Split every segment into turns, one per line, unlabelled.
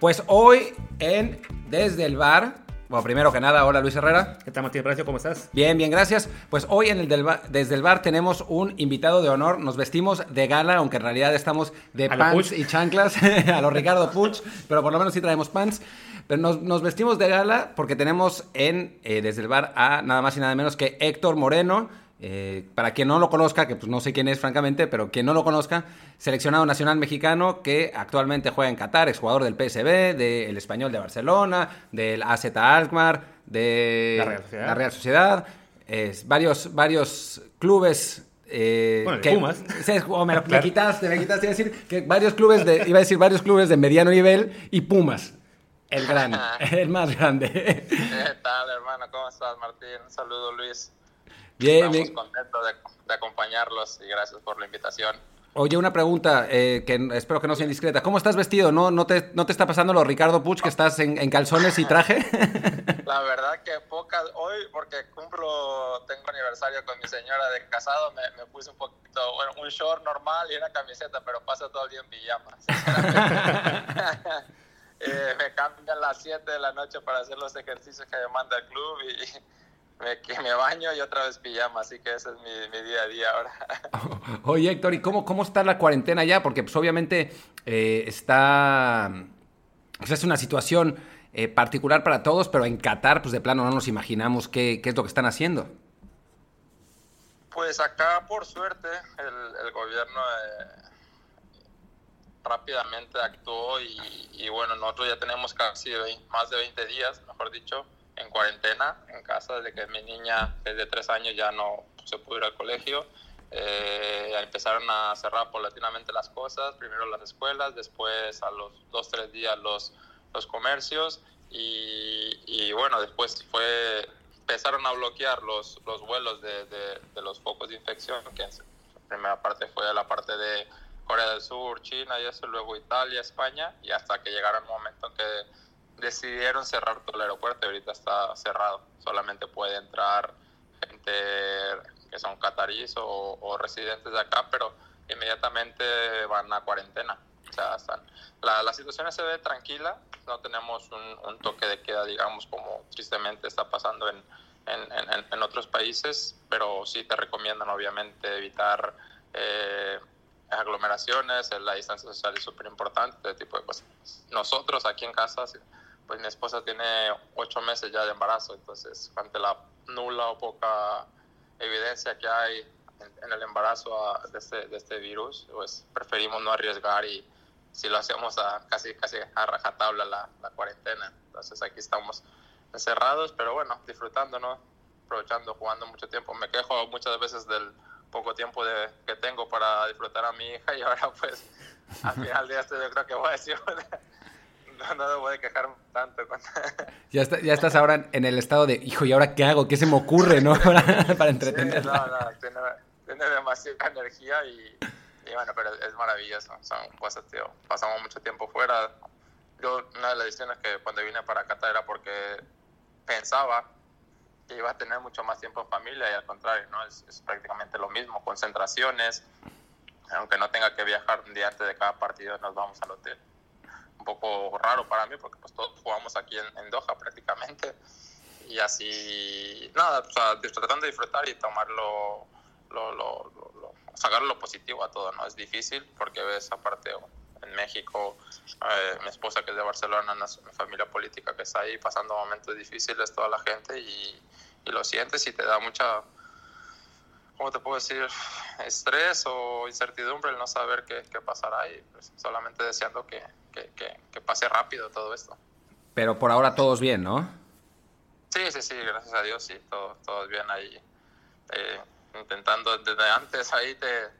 Pues hoy en Desde el Bar, bueno, primero que nada, hola Luis Herrera.
¿Qué tal, Martín Palacio? ¿Cómo estás?
Bien, bien, gracias. Pues hoy en el del bar- desde el bar tenemos un invitado de honor. Nos vestimos de gala, aunque en realidad estamos de
lo
pants y chanclas, a los Ricardo Puch, pero por lo menos sí traemos pants. Pero nos, nos vestimos de gala porque tenemos en eh, desde el bar a nada más y nada menos que Héctor Moreno. Eh, para quien no lo conozca, que pues no sé quién es francamente, pero quien no lo conozca, seleccionado nacional mexicano que actualmente juega en Qatar, exjugador del PSV, del Español de Barcelona, del AZ Alkmaar, de
La Real Sociedad.
la Real Sociedad, es, varios, varios clubes. eh,
Bueno,
que-
Pumas.
Sí, oh, me, quitaste, me quitaste. Iba a decir que varios clubes de, iba a decir varios clubes de mediano nivel y Pumas, el gran, el más grande.
¿Qué tal, hermano? ¿Cómo estás, Martín? Un saludo, Luis.
Bien,
Estamos
bien.
contentos de, de acompañarlos y gracias por la invitación.
Oye, una pregunta eh, que espero que no sea indiscreta. ¿Cómo estás vestido? ¿No, no, te, no te está pasando lo Ricardo Puch que estás en, en calzones y traje?
La verdad que pocas, hoy porque cumplo, tengo aniversario con mi señora de casado, me, me puse un poquito, bueno, un short normal y una camiseta, pero paso todo el día en pijama. Eh, me cambian las 7 de la noche para hacer los ejercicios que me manda el club y me, que me baño y otra vez pijama, así que ese es mi, mi día a día ahora.
Oye, Héctor, ¿y cómo, cómo está la cuarentena ya? Porque pues obviamente eh, está... pues, es una situación eh, particular para todos, pero en Qatar, pues de plano no nos imaginamos qué, qué es lo que están haciendo.
Pues acá, por suerte, el, el gobierno eh, rápidamente actuó y, y bueno, nosotros ya tenemos casi vein- más de 20 días, mejor dicho, en cuarentena en casa, desde que mi niña desde tres años ya no se pudo ir al colegio. Eh, empezaron a cerrar paulatinamente las cosas, primero las escuelas, después a los dos, tres días los, los comercios y, y bueno, después fue empezaron a bloquear los, los vuelos de, de, de los focos de infección, que en la primera parte fue la parte de Corea del Sur, China y eso, luego Italia, España, y hasta que llegaron un momento en que decidieron cerrar todo el aeropuerto y ahorita está cerrado. Solamente puede entrar gente que son catarís o, residentes de acá, pero inmediatamente van a cuarentena. O sea, están, la, la situación se ve tranquila, no tenemos un, un toque de queda, digamos, como tristemente está pasando en, en, en, en otros países, pero sí te recomiendan obviamente evitar eh, aglomeraciones, la distancia social es súper importante, este tipo de cosas. Nosotros aquí en casa, pues mi esposa tiene ocho meses ya de embarazo, entonces ante la nula o poca evidencia que hay en, el embarazo a, de, este, de este virus, pues preferimos no arriesgar y si lo hacemos a casi, casi a rajatabla la, la cuarentena. Entonces aquí estamos encerrados, pero bueno, disfrutando, ¿no? Aprovechando, jugando mucho tiempo. Me quejo muchas veces del poco tiempo de, que tengo para disfrutar a mi hija y ahora pues al final de esto yo creo que voy a decir, no, no debo de quejarme tanto.
Ya, está, ya estás ahora en el estado de, hijo, ¿y ahora qué hago? ¿Qué se me ocurre, no? para, entretenerla.
Sí, no, no, tiene, tiene demasiada energía y, y bueno, pero es maravilloso. Son cosas, tío. Pasamos mucho tiempo fuera. Yo, una de las decisiones que cuando vine para Qatar era porque pensaba que iba a tener mucho más tiempo en familia y al contrario, ¿no? Es, es prácticamente lo mismo, concentraciones. Aunque no tenga que viajar un día antes de cada partido, nos vamos al hotel. Poco raro para mí porque pues todos jugamos aquí en, en Doha prácticamente. Y así, nada, o sea, tratando de disfrutar y tomarlo, lo, lo, lo, sacar lo positivo a todo, ¿no? Es difícil porque ves aparte en México, eh, mi esposa que es de Barcelona, una familia política que está ahí pasando momentos difíciles, toda la gente, y, y lo sientes y te da mucha, ¿cómo te puedo decir? Estrés o incertidumbre el no saber qué, qué pasará y pues, solamente deseando que, que, que, que, pase rápido todo esto.
Pero por ahora todos bien, ¿no?
Sí, sí, sí, gracias a Dios, sí, todo, todo bien ahí. Eh, intentando desde antes ahí te,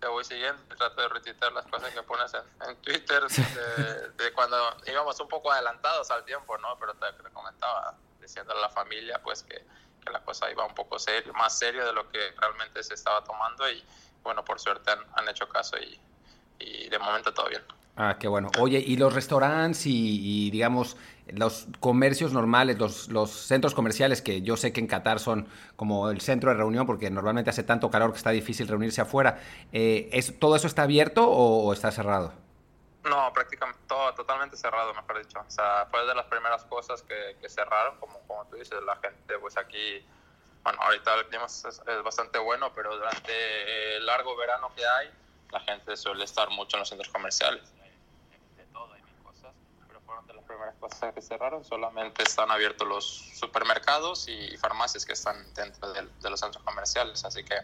te voy siguiendo, trato de retuitear las cosas que pones en, en Twitter de, de, cuando íbamos un poco adelantados al tiempo, ¿no? Pero te, te comentaba, diciéndole a la familia, pues que, que, la cosa iba un poco serio, más serio de lo que realmente se estaba tomando y bueno, por suerte han, han hecho caso y, y, de momento todo bien.
Ah, qué bueno. Oye, ¿y los restaurantes y, digamos, los comercios normales, los, centros comerciales, que yo sé que en Qatar son como el centro de reunión, porque normalmente hace tanto calor que está difícil reunirse afuera, eh, ¿es, ¿todo eso está abierto o, está cerrado?
No, prácticamente todo totalmente cerrado, mejor dicho. O sea, fue de las primeras cosas que, cerraron, como, como tú dices, la gente pues aquí, bueno, ahorita el es, bastante bueno, pero durante el largo verano que hay, la gente suele estar mucho en los centros comerciales. De todo, hay mil cosas, pero fueron de las primeras cosas que cerraron. Solamente están abiertos los supermercados y farmacias que están dentro de, de los centros comerciales, así que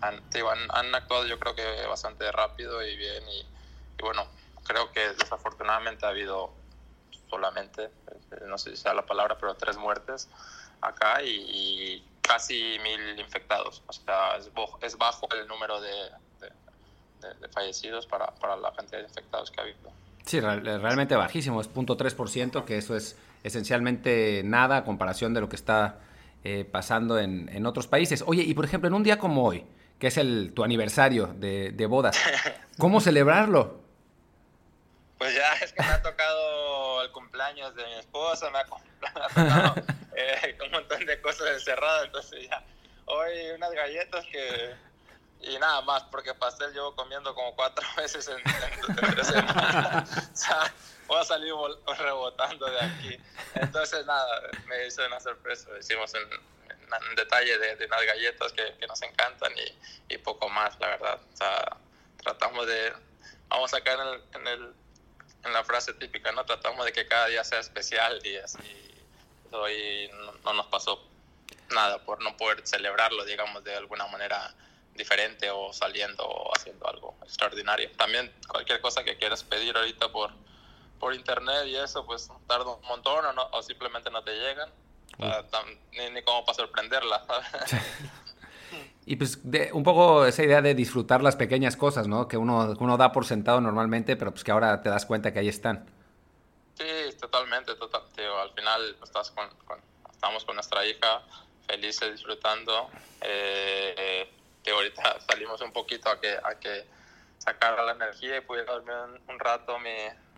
han, digo, han, han, actuado yo creo que bastante rápido y bien y, y bueno, creo que desafortunadamente ha habido solamente, no sé si sea la palabra, pero tres muertes acá y, y casi mil infectados. O sea, es, es bajo el número de, de, de, de, fallecidos para, para la cantidad de infectados que ha habido.
Sí, realmente bajísimo, es 0.3%, que eso es esencialmente nada a comparación de lo que está eh, pasando en, en, otros países. Oye, y por ejemplo, en un día como hoy, que es el, tu aniversario de, de bodas, ¿cómo celebrarlo?
Pues ya es que me ha tocado el cumpleaños de mi esposa, me ha, me ha tocado eh, un montón de cosas encerradas, entonces ya hoy unas galletas que y nada más, porque pastel llevo comiendo como cuatro veces en, en, en tres semanas. o sea, voy a salir rebotando de aquí. Entonces, nada, me hizo una sorpresa. Hicimos un, un detalle de, de, unas galletas que, que nos encantan y, y, poco más, la verdad. O sea, tratamos de. Vamos a caer en, el, en, el, en la frase típica, ¿no? Tratamos de que cada día sea especial y así. Hoy no, no nos pasó nada por no poder celebrarlo, digamos, de alguna manera diferente o saliendo o haciendo algo extraordinario. También cualquier cosa que quieras pedir ahorita por, por internet y eso, pues tarda un montón o, no, o simplemente no te llegan. O sea, ni, ni cómo para sorprenderla.
y pues de, un poco esa idea de disfrutar las pequeñas cosas, ¿no? Que uno, uno da por sentado normalmente, pero pues que ahora te das cuenta que ahí están.
Sí, totalmente, total, tío. Al final estás con, con, estamos con nuestra hija felices disfrutando. Eh, eh, que ahorita salimos un poquito a que, a que sacara la energía y pudiera dormir un, un rato mi,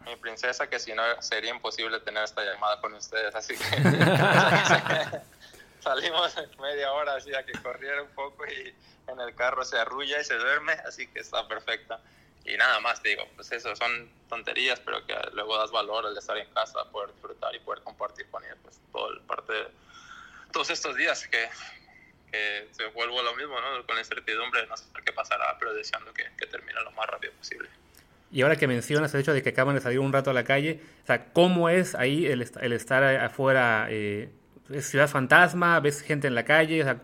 mi, princesa, que si no sería imposible tener esta llamada con ustedes. Así que salimos media hora así a que corriera un poco y en el carro se arrulla y se duerme, así que está perfecta. Y nada más, digo, pues eso son tonterías, pero que luego das valor al estar en casa, poder disfrutar y poder compartir con ella, pues todo el parte de todos estos días que, que se vuelvo a lo mismo, ¿no? Con la incertidumbre de no saber qué pasará, pero deseando que, que, termine lo más rápido posible.
Y ahora que mencionas el hecho de que acaban de salir un rato a la calle, o sea, ¿cómo es ahí el, el estar afuera? Eh, ¿Es ciudad fantasma? ¿Ves gente en la calle? O sea,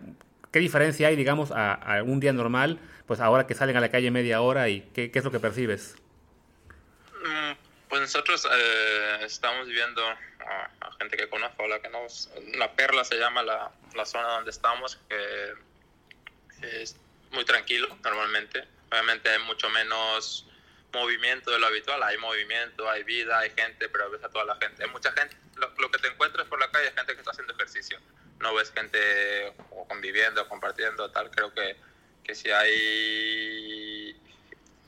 ¿Qué diferencia hay, digamos, a, a, un día normal, pues ahora que salen a la calle media hora y qué, qué es lo que percibes?
Mm, pues nosotros eh, estamos viviendo a, a, gente que conozco, la que nos, la Perla se llama la, la zona donde estamos, que es muy tranquilo normalmente. Obviamente hay mucho menos movimiento de lo habitual, hay movimiento, hay vida, hay gente, pero ves a toda la gente. Hay mucha gente, lo, lo, que te encuentras por la calle es gente que está haciendo ejercicio. No ves gente o conviviendo, compartiendo, tal. Creo que, que si hay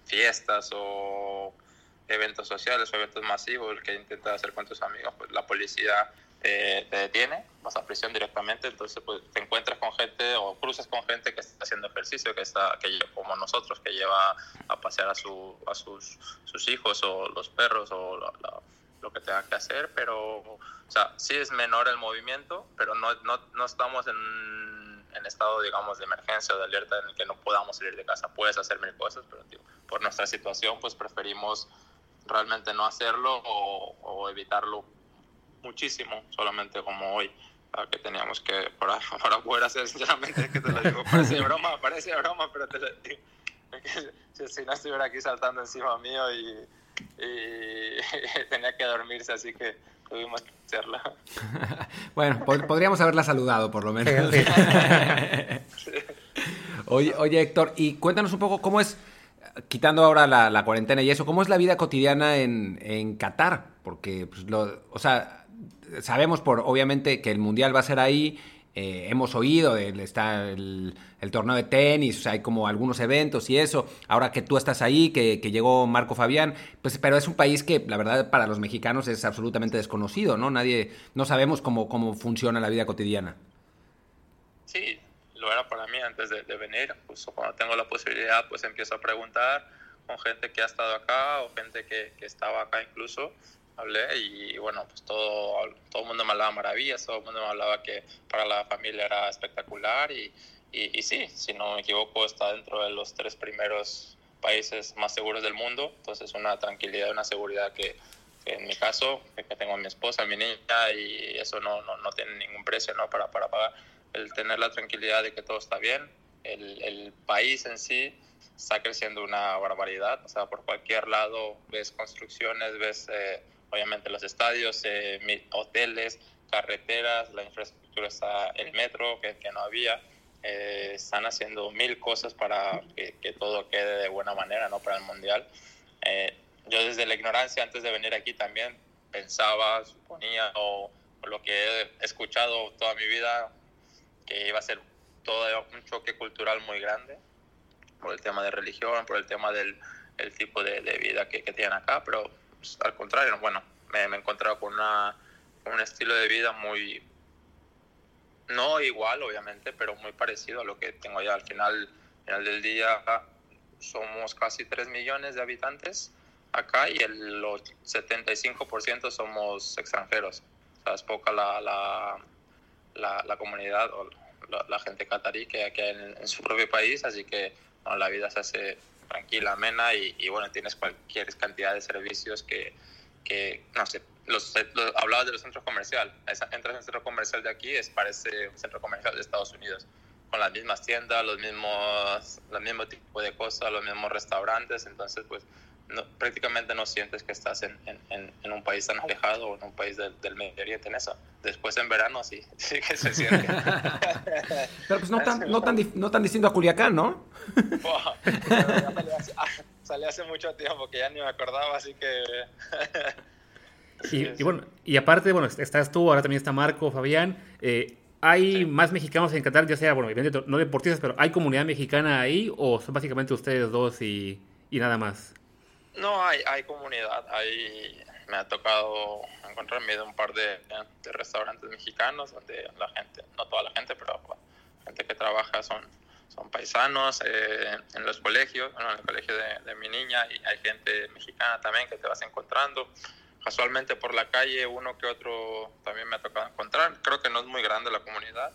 fiestas o eventos sociales o eventos masivos, el que intenta hacer con tus amigos, pues la policía eh, te detiene, vas a prisión directamente, entonces pues te encuentras con gente o cruzas con gente que está haciendo ejercicio, que está que como nosotros, que lleva a pasear a, su, a sus, sus hijos o los perros o la, lo que tenga que hacer, pero o sea, sí es menor el movimiento, pero no, no, no estamos en, en estado, digamos, de emergencia o de alerta en el que no podamos salir de casa. Puedes hacer mil cosas, pero por nuestra situación, pues preferimos realmente no hacerlo o, o evitarlo muchísimo, solamente como hoy, que teníamos que para, para poder hacer, sinceramente, que te lo digo, parece broma, parece broma, pero te lo digo, que si no estuviera aquí saltando encima mío y, y tenía que dormirse, así que tuvimos que hacerla.
bueno, pod podríamos haberla saludado, por lo menos. oye, oye, Héctor, y cuéntanos un poco cómo es quitando ahora la, cuarentena y eso, ¿cómo es la vida cotidiana en, Qatar? Porque, pues, lo, o sea, sabemos por, obviamente, que el Mundial va a ser ahí, eh, hemos oído, el, está el, torneo de tenis, hay como algunos eventos y eso, ahora que tú estás ahí, que, que, llegó Marco Fabián, pues, pero es un país que, la verdad, para los mexicanos es absolutamente desconocido, ¿no? Nadie, no sabemos cómo, cómo funciona la vida cotidiana.
Sí, lo era para mí antes de, de venir, pues cuando tengo la posibilidad, pues empiezo a preguntar con gente que ha estado acá o gente que, que estaba acá incluso. Hablé y bueno, pues todo, todo el mundo me hablaba maravillas, todo el mundo me hablaba que para la familia era espectacular y, y, y sí, si no me equivoco, está dentro de los tres primeros países más seguros del mundo. Entonces, una tranquilidad, una seguridad que, que en mi caso, que tengo a mi esposa, a mi niña, y eso no, no, no tiene ningún precio ¿no? para, para pagar. El tener la tranquilidad de que todo está bien, el, el país en sí está creciendo una barbaridad. O sea, por cualquier lado ves construcciones, ves eh, obviamente los estadios, eh, hoteles, carreteras, la infraestructura está, el metro que, que no había. Eh, están haciendo mil cosas para que, que, todo quede de buena manera, ¿no? Para el Mundial. Eh, yo desde la ignorancia, antes de venir aquí también, pensaba, suponía, o, o, lo que he escuchado toda mi vida, que iba a ser todo un choque cultural muy grande, por el tema de religión, por el tema del el tipo de, de vida que, que, tienen acá, pero pues, al contrario, bueno, me, me he encontrado con, una, un estilo de vida muy, no igual, obviamente, pero muy parecido a lo que tengo allá. Al final, al final del día somos casi 3 millones de habitantes acá y el 75% somos extranjeros. O sea, es poca la, la, la, la comunidad o la, la, gente catarí que hay en, en, su propio país, así que bueno, la vida se hace tranquila, amena y, y, bueno, tienes cualquier cantidad de servicios que, que no sé, los, los, hablabas de los centros comerciales. Entras en centro comercial de aquí, es, parece un centro comercial de Estados Unidos, con las mismas tiendas, los mismos, los mismo tipo de cosas, los mismos restaurantes. Entonces, pues no, prácticamente no sientes que estás en, en, en, un país tan alejado o en un país del, del Medio Oriente en eso. Después en verano sí, sí que se siente.
Pero pues no tan, no, tan, no tan distinto a Culiacán, ¿no?
Wow, salí, hace, salí hace mucho tiempo que ya ni me acordaba, así que...
Y, y, bueno, y aparte, bueno, estás tú, ahora también está Marco, Fabián. Eh, ¿Hay sí. más mexicanos en Qatar, ya sea, bueno, evidentemente no deportistas, pero ¿hay comunidad mexicana ahí o son básicamente ustedes dos y, y nada más?
No, hay, hay comunidad. Hay, me ha tocado encontrarme de un par de, restaurantes mexicanos donde la gente, no toda la gente, pero gente que trabaja son, son paisanos. Eh, en los colegios, bueno, en el colegio de, mi niña, y hay gente mexicana también que te vas encontrando casualmente por la calle uno que otro también me ha tocado encontrar. Creo que no es muy grande la comunidad,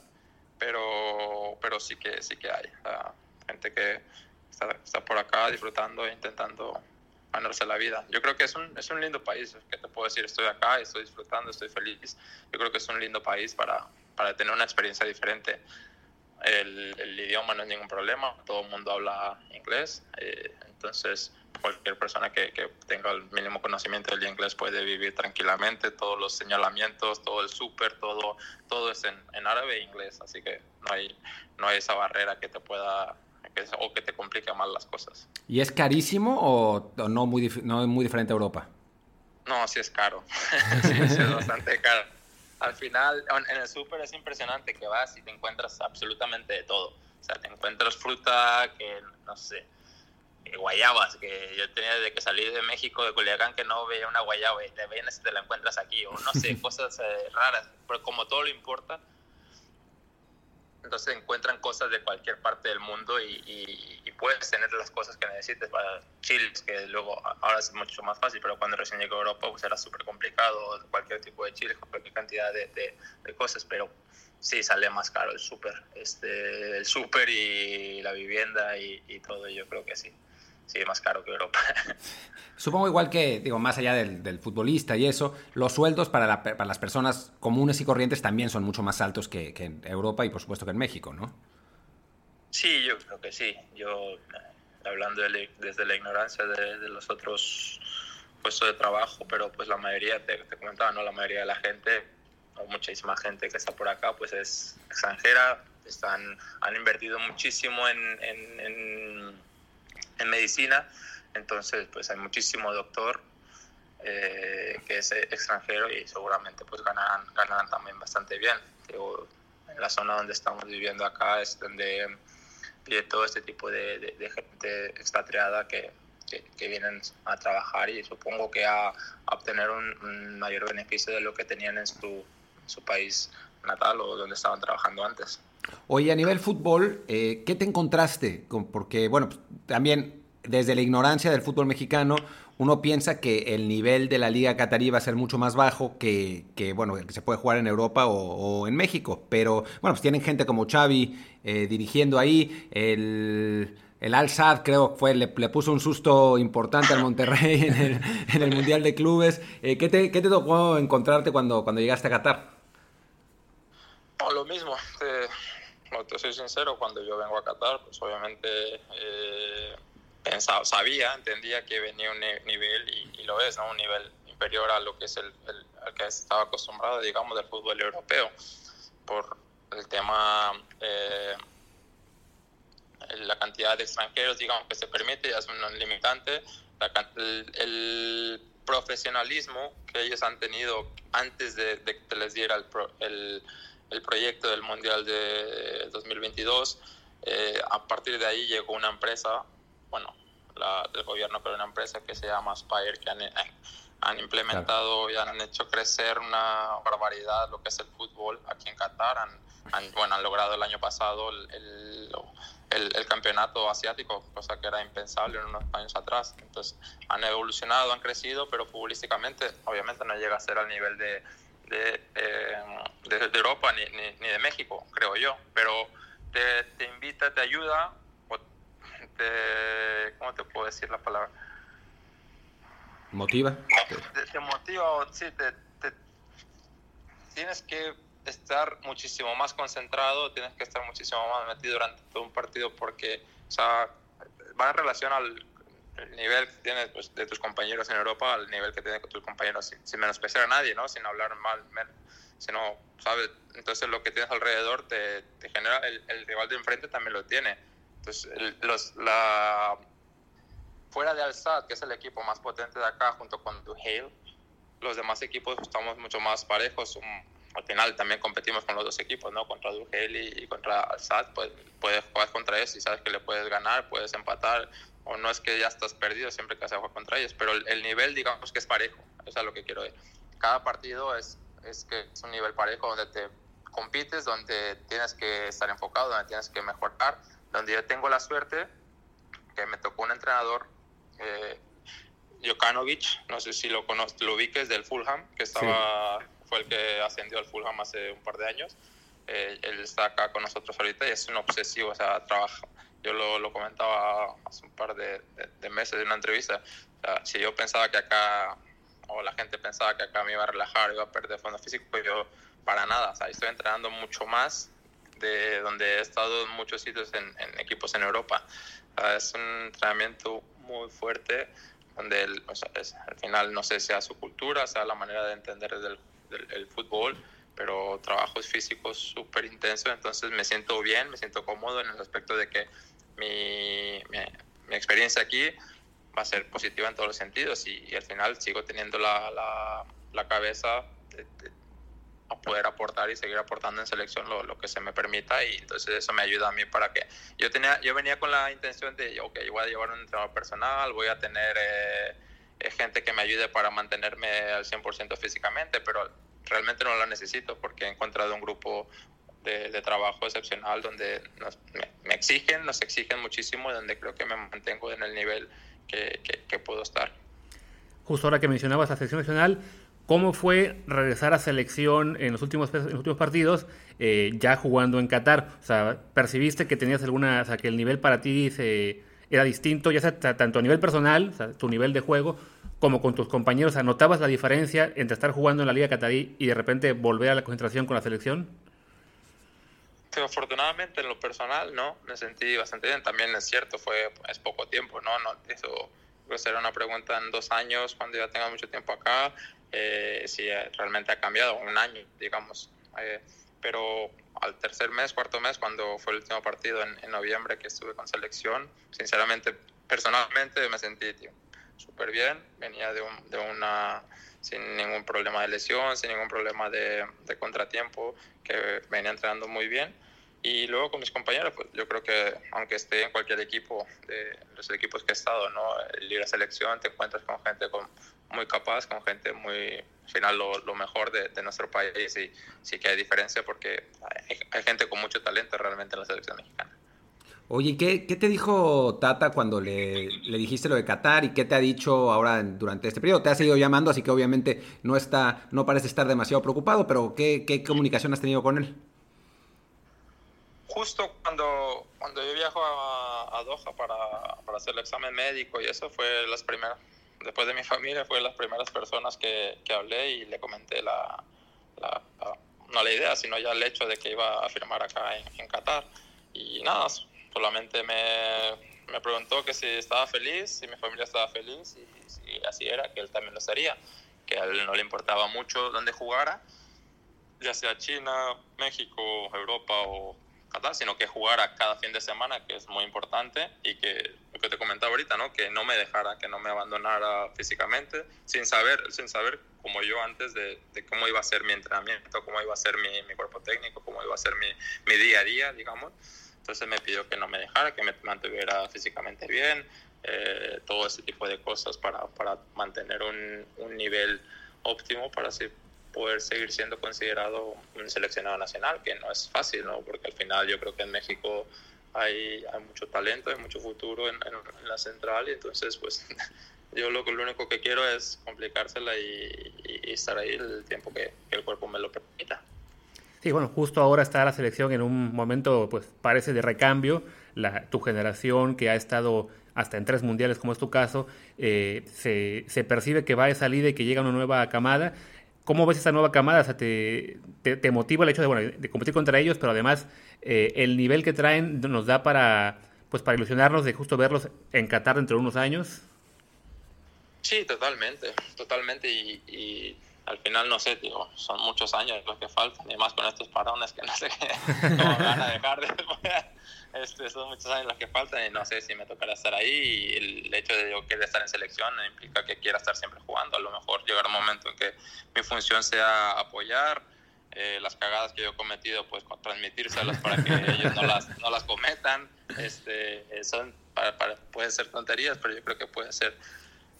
pero, pero sí que sí que hay gente que está, está, por acá disfrutando e intentando ganarse la vida. Yo creo que es un, es un lindo país, que te puedo decir, estoy acá, estoy disfrutando, estoy feliz. Yo creo que es un lindo país para, para tener una experiencia diferente. El, el idioma no es ningún problema, todo el mundo habla inglés, eh, entonces cualquier persona que, que, tenga el mínimo conocimiento del inglés puede vivir tranquilamente, todos los señalamientos, todo el súper, todo, todo es en, en, árabe e inglés, así que no hay, no hay esa barrera que te pueda que, o que te complique más las cosas.
¿Y es carísimo o, o no, muy, no es muy diferente a Europa?
No, sí es caro, sí, sí es bastante caro. Al final, en el súper es impresionante que vas y te encuentras absolutamente de todo. O sea, te encuentras fruta que, no sé, guayabas, que yo tenía desde que salí de México, de Culiacán, que no veía una guayaba y te vienes y te la encuentras aquí, o no sé, cosas eh, raras, pero como todo lo importa, entonces encuentran cosas de cualquier parte del mundo y, y, y, puedes tener las cosas que necesites para chiles, que luego ahora es mucho más fácil, pero cuando recién llegó a Europa pues era súper complicado, cualquier tipo de chiles, cualquier cantidad de, de, de cosas, pero sí sale más caro el súper, este, el súper y la vivienda y, y todo, yo creo que sí sí, más caro que Europa.
Supongo igual que, digo, más allá del, del futbolista y eso, los sueldos para, la, para, las personas comunes y corrientes también son mucho más altos que, que, en Europa y por supuesto que en México, ¿no?
Sí, yo creo que sí. Yo, hablando de, desde la ignorancia de, de, los otros puestos de trabajo, pero pues la mayoría, te, te comentaba, ¿no? La mayoría de la gente, o muchísima gente que está por acá, pues es extranjera, están, han invertido muchísimo en, en, en en medicina, entonces pues hay muchísimo doctor eh, que es extranjero y seguramente pues ganarán, ganarán también bastante bien. En la zona donde estamos viviendo acá es donde vive todo este tipo de, gente expatriada que, que, vienen a trabajar y supongo que a, obtener un, un, mayor beneficio de lo que tenían en su, su país natal o donde estaban trabajando antes.
Oye, a nivel fútbol, eh, ¿qué te encontraste? Porque, bueno, también desde la ignorancia del fútbol mexicano, uno piensa que el nivel de la Liga Qatarí va a ser mucho más bajo que, que bueno, que se puede jugar en Europa o, en México. Pero, bueno, pues tienen gente como Xavi eh, dirigiendo ahí. El, el Al-Sad, creo, fue, le, puso un susto importante al Monterrey en el, Mundial de Clubes. Eh, ¿qué, te, ¿qué, te, tocó encontrarte cuando, cuando llegaste a Qatar?
lo mismo. Te, te soy sincero, cuando yo vengo a Qatar, pues obviamente... Eh, pensaba, sabía, entendía que venía un nivel, y, lo es, ¿no? un nivel inferior a lo que es el, al que estaba acostumbrado, digamos, del fútbol europeo, por el tema, eh, la cantidad de extranjeros, digamos, que se permite, ya es un limitante, el, profesionalismo que ellos han tenido antes de, que les diera el, el, el, proyecto del Mundial de 2022, eh, a partir de ahí llegó una empresa bueno, la, del gobierno, pero una empresa que se llama Spire, que han, han implementado y han hecho crecer una barbaridad lo que es el fútbol aquí en Qatar. Han, bueno, han logrado el año pasado el, el, el, campeonato asiático, cosa que era impensable en unos años atrás. Entonces, han evolucionado, han crecido, pero futbolísticamente, obviamente, no llega a ser al nivel de, de, eh, de, Europa ni, ni, ni, de México, creo yo. Pero te, te invita, te ayuda te, ¿cómo te puedo decir la palabra?
¿Motiva?
Te, motiva, sí, te, tienes que estar muchísimo más concentrado, tienes que estar muchísimo más metido durante todo un partido porque, o sea, va en relación al nivel que tienes pues, de tus compañeros en Europa al nivel que tienes con tus compañeros, sin, sin menospreciar a nadie, ¿no? Sin hablar mal, sino, ¿sabes? Entonces lo que tienes alrededor te, genera, el, el rival de enfrente también lo tiene los, la, fuera de Al-Sad, que es el equipo más potente de acá, junto con Duhail, los demás equipos estamos mucho más parejos. Al final también competimos con los dos equipos, ¿no? Contra Duhail y, contra Al-Sad, pues puedes jugar contra ellos y sabes que le puedes ganar, puedes empatar, o no es que ya estás perdido siempre que se juega contra ellos, pero el, nivel, digamos que es parejo, eso es lo que quiero decir. Cada partido es, es que es un nivel parejo donde te compites, donde tienes que estar enfocado, donde tienes que mejorar donde yo tengo la suerte que me tocó un entrenador, eh, Jokanovic, no sé si lo conoces, lo ubiques del Fulham, que estaba, fue el que ascendió al Fulham hace un par de años. Eh, él está acá con nosotros ahorita y es un obsesivo, o sea, trabaja. Yo lo, lo comentaba hace un par de, de, meses en una entrevista. O sea, si yo pensaba que acá, o la gente pensaba que acá me iba a relajar, iba a perder fondo físico, pues yo para nada, o sea, estoy entrenando mucho más de donde he estado en muchos sitios en, equipos en Europa. es un entrenamiento muy fuerte donde al final no sé sea su cultura, sea la manera de entender del, el fútbol, pero trabajos físicos súper intensos, entonces me siento bien, me siento cómodo en el aspecto de que mi, mi, experiencia aquí va a ser positiva en todos los sentidos y, al final sigo teniendo la, la, la cabeza de, a poder aportar y seguir aportando en selección lo, lo, que se me permita y entonces eso me ayuda a mí para que yo tenía yo venía con la intención de ok voy a llevar un entrenador personal voy a tener eh, eh, gente que me ayude para mantenerme al 100% físicamente pero realmente no lo necesito porque he encontrado un grupo de, de trabajo excepcional donde nos, me, exigen nos exigen muchísimo y donde creo que me mantengo en el nivel que, que, que puedo estar
justo ahora que mencionabas la selección nacional ¿Cómo fue regresar a selección en los últimos, últimos partidos, eh, ya jugando en Qatar? O sea, ¿percibiste que tenías alguna, o sea, que el nivel para ti se, era distinto, ya sea tanto a nivel personal, tu nivel de juego, como con tus compañeros? ¿Notabas la diferencia entre estar jugando en la Liga Qatarí y de repente volver a la concentración con la selección?
Sí, afortunadamente en lo personal, ¿no? Me sentí bastante bien. También es cierto, fue es poco tiempo, ¿no? no eso será una pregunta en dos años, cuando ya tenga mucho tiempo acá eh, si realmente ha cambiado, un año, digamos. Eh, pero al tercer mes, cuarto mes, cuando fue el último partido en, noviembre que estuve con selección, sinceramente, personalmente me sentí súper bien. Venía de, un, de, una sin ningún problema de lesión, sin ningún problema de, de contratiempo, que venía entrenando muy bien. Y luego con mis compañeros, pues yo creo que aunque esté en cualquier equipo, de los equipos que he estado, ¿no? A selección, te encuentras con gente con, muy capaz, con gente muy, al final, lo, lo mejor de, de, nuestro país y sí que hay diferencia porque hay, hay, gente con mucho talento realmente en la selección mexicana.
Oye, ¿qué, ¿qué, te dijo Tata cuando le, le, dijiste lo de Qatar y qué te ha dicho ahora durante este periodo? Te ha seguido llamando, así que obviamente no está, no parece estar demasiado preocupado, pero ¿qué, qué comunicación has tenido con él?
Justo cuando, cuando yo viajo a, a Doha para, para, hacer el examen médico y eso fue las primeras, después de mi familia, fue las primeras personas que, que hablé y le comenté la, la, no la idea, sino ya el hecho de que iba a firmar acá en, en Qatar. Y nada, solamente me, me, preguntó que si estaba feliz, si mi familia estaba feliz, y si así era, que él también lo estaría, que a él no le importaba mucho dónde jugara, ya sea China, México, Europa o Qatar, sino que jugara cada fin de semana, que es muy importante, y que lo que te comentaba ahorita, ¿no? que no me dejara, que no me abandonara físicamente, sin saber, sin saber como yo antes de, de cómo iba a ser mi entrenamiento, cómo iba a ser mi, mi cuerpo técnico, cómo iba a ser mi, mi día a día, digamos. Entonces me pidió que no me dejara, que me mantuviera físicamente bien, eh, todo ese tipo de cosas para, para mantener un, un, nivel óptimo para así poder seguir siendo considerado un seleccionado nacional, que no es fácil, ¿no? porque al final yo creo que en México hay, hay mucho talento, hay mucho futuro en, la central y entonces pues yo lo, lo, único que quiero es complicársela y, estar ahí el tiempo que el cuerpo me lo permita.
Sí, bueno, justo ahora está la selección en un momento, pues parece de recambio. La, tu generación que ha estado hasta en tres mundiales, como es tu caso, eh, se, se, percibe que va de salida y que llega una nueva camada. ¿Cómo ves esa nueva camada? O sea, te, motiva el hecho de, bueno, de competir contra ellos, pero además eh, el nivel que traen nos da para, pues, para ilusionarnos de justo verlos en Qatar dentro de unos años.
Sí, totalmente, totalmente. Y al final no sé, digo, son muchos años los que faltan, y más con estos parones que no sé cómo van a dejar después. Este, son muchos años los que faltan y no sé si me tocará estar ahí. Y el hecho de yo querer estar en selección implica que quiera estar siempre jugando. A lo mejor llegará un momento en que mi función sea apoyar. Eh, las cagadas que yo he cometido, pues transmitírselas para que ellos no las, no las cometan. Este, son, para, para, pueden ser tonterías, pero yo creo que puede ser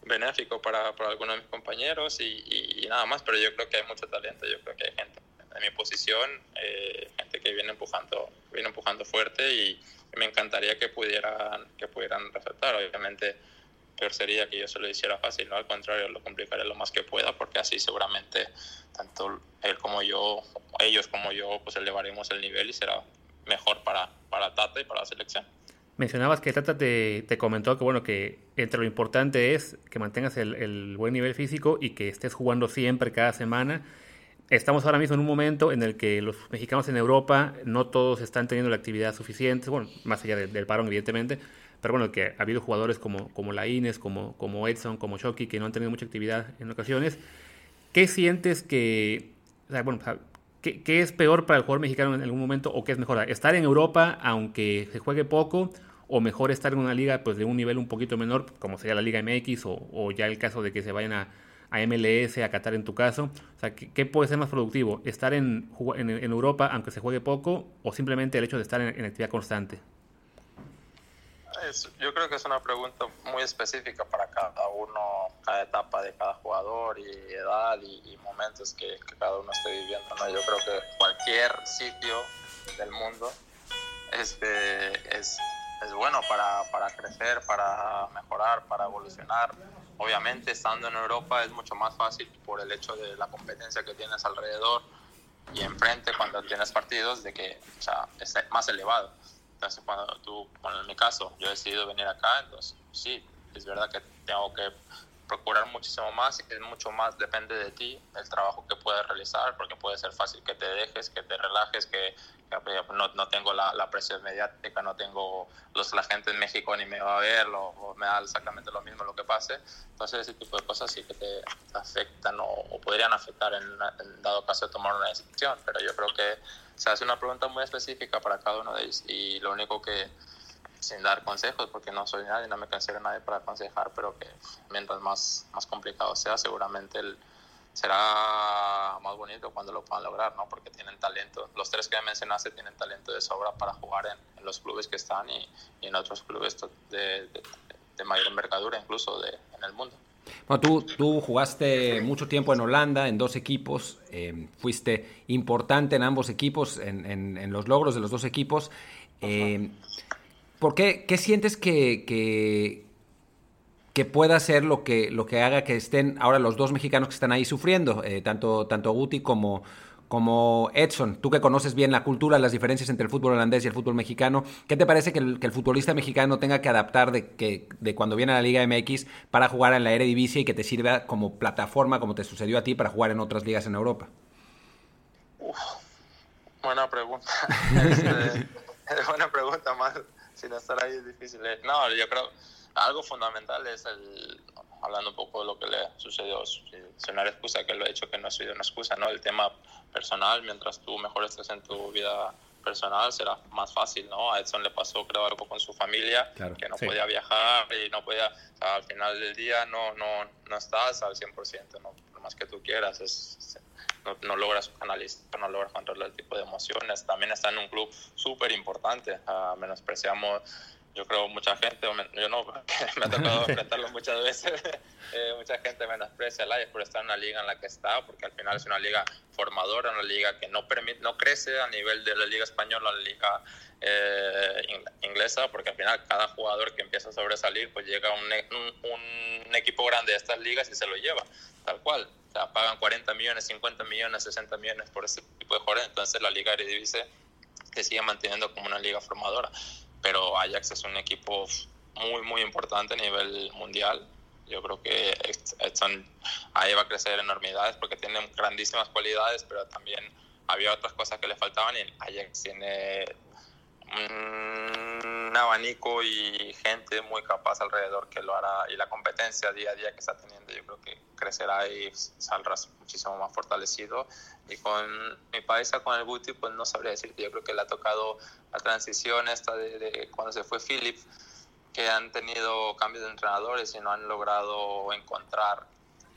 benéfico para, para algunos de mis compañeros y, nada más, pero yo creo que hay mucho talento, yo creo que hay gente en mi posición, eh, gente que viene empujando, viene empujando fuerte y, me encantaría que pudieran, que pudieran resaltar. Obviamente, peor sería que yo se lo hiciera fácil, ¿no? Al contrario, lo complicaré lo más que pueda porque así seguramente tanto él como yo, ellos como yo, pues elevaremos el nivel y será mejor para, para Tata y para la selección.
Mencionabas que Tata te, te, comentó que bueno que entre lo importante es que mantengas el, el, buen nivel físico y que estés jugando siempre cada semana. Estamos ahora mismo en un momento en el que los mexicanos en Europa no todos están teniendo la actividad suficiente, bueno, más allá de, del parón evidentemente, pero bueno, que ha habido jugadores como, como Laínez, como, como Edson, como Shoki, que no han tenido mucha actividad en ocasiones. ¿Qué sientes que, o sea, bueno, ¿qué, ¿qué, es peor para el jugador mexicano en algún momento o qué es mejor? ¿Estar en Europa aunque se juegue poco o mejor estar en una liga pues de un nivel un poquito menor, como sería la Liga MX o, o ya el caso de que se vayan a, a, MLS, a Qatar en tu caso. O sea, ¿qué, puede ser más productivo? ¿Estar en, en, en, Europa aunque se juegue poco o simplemente el hecho de estar en, actividad constante?
Yo creo que es una pregunta muy específica para cada uno, cada etapa de cada jugador y edad y, y momentos que, que, cada uno esté viviendo. ¿no? Yo creo que cualquier sitio del mundo este, es es bueno para, para crecer, para mejorar, para evolucionar. Obviamente, estando en Europa es mucho más fácil por el hecho de la competencia que tienes alrededor y enfrente cuando tienes partidos, de que o sea, es más elevado. Entonces, cuando tú, bueno, en mi caso, yo he decidido venir acá, entonces sí, es verdad que tengo que procurar muchísimo más, es mucho más, depende de ti, el trabajo que puedes realizar, porque puede ser fácil que te dejes, que te relajes, que, que no, no, tengo la, la, presión mediática, no tengo los, la gente en México ni me va a ver, lo, o me da exactamente lo mismo lo que pase, entonces ese tipo de cosas sí que te afectan o, o podrían afectar en, en, dado caso de tomar una decisión, pero yo creo que se hace una pregunta muy específica para cada uno de ellos y lo único que sin dar consejos, porque no soy nadie, no me considero nadie para aconsejar, pero que mientras más, más complicado sea, seguramente el, será más bonito cuando lo puedan lograr, ¿no? Porque tienen talento. Los tres que mencionaste tienen talento de sobra para jugar en, en los clubes que están y, y en otros clubes de, de, de, mayor envergadura, incluso de, en el mundo.
Bueno, tú, tú jugaste mucho tiempo en Holanda, en dos equipos, eh, fuiste importante en ambos equipos, en, en, en, los logros de los dos equipos. Eh, ¿Por qué, qué sientes que, que, pueda ser lo que, lo que haga que estén ahora los dos mexicanos que están ahí sufriendo, eh, tanto, tanto Guti como, como Edson? Tú que conoces bien la cultura, las diferencias entre el fútbol holandés y el fútbol mexicano, ¿qué te parece que el, que el futbolista mexicano tenga que adaptar de, que, de cuando viene a la Liga MX para jugar en la Eredivisie y que te sirva como plataforma, como te sucedió a ti, para jugar en otras ligas en Europa?
Buena pregunta. este, buena pregunta, más sin estar ahí es difícil. Eh. No, yo creo algo fundamental es el, hablando un poco de lo que le sucedió, una excusa que lo he hecho que no ha sido una excusa, ¿no? El tema personal, mientras tú mejor estés en tu vida personal será más fácil, ¿no? A Edson le pasó, creo, algo con su familia, claro, que no sí. podía viajar y no podía, o sea, al final del día no, no, no estás al 100%, no, lo más que tú quieras, es, no, no, logras canalizar, no logras controlar el tipo de emociones. También está en un club súper importante, uh, menospreciamos yo creo mucha gente, yo no, me ha tocado enfrentarlo muchas veces, eh, mucha gente menosprecia el Ajax por estar en una liga en la que está, porque al final es una liga formadora, una liga que no, permite, no crece a nivel de la liga española, la liga eh, inglesa, porque al final cada jugador que empieza a sobresalir, pues llega un, un, un, equipo grande de estas ligas y se lo lleva, tal cual. O sea, pagan 40 millones, 50 millones, 60 millones por ese tipo de jugadores, entonces la liga Eredivisie se sigue manteniendo como una liga formadora pero Ajax es un equipo muy, muy importante a nivel mundial. Yo creo que Edson ahí va a crecer enormidades porque tiene grandísimas cualidades, pero también había otras cosas que le faltaban y Ajax tiene un abanico y gente muy capaz alrededor que lo hará y la competencia día a día que está teniendo yo creo que crecerá y saldrás muchísimo más fortalecido. Y con mi paisa con el Guti pues no sabría decirte yo creo que le ha tocado la transición esta de, cuando se fue Philip que han tenido cambios de entrenadores y no han logrado encontrar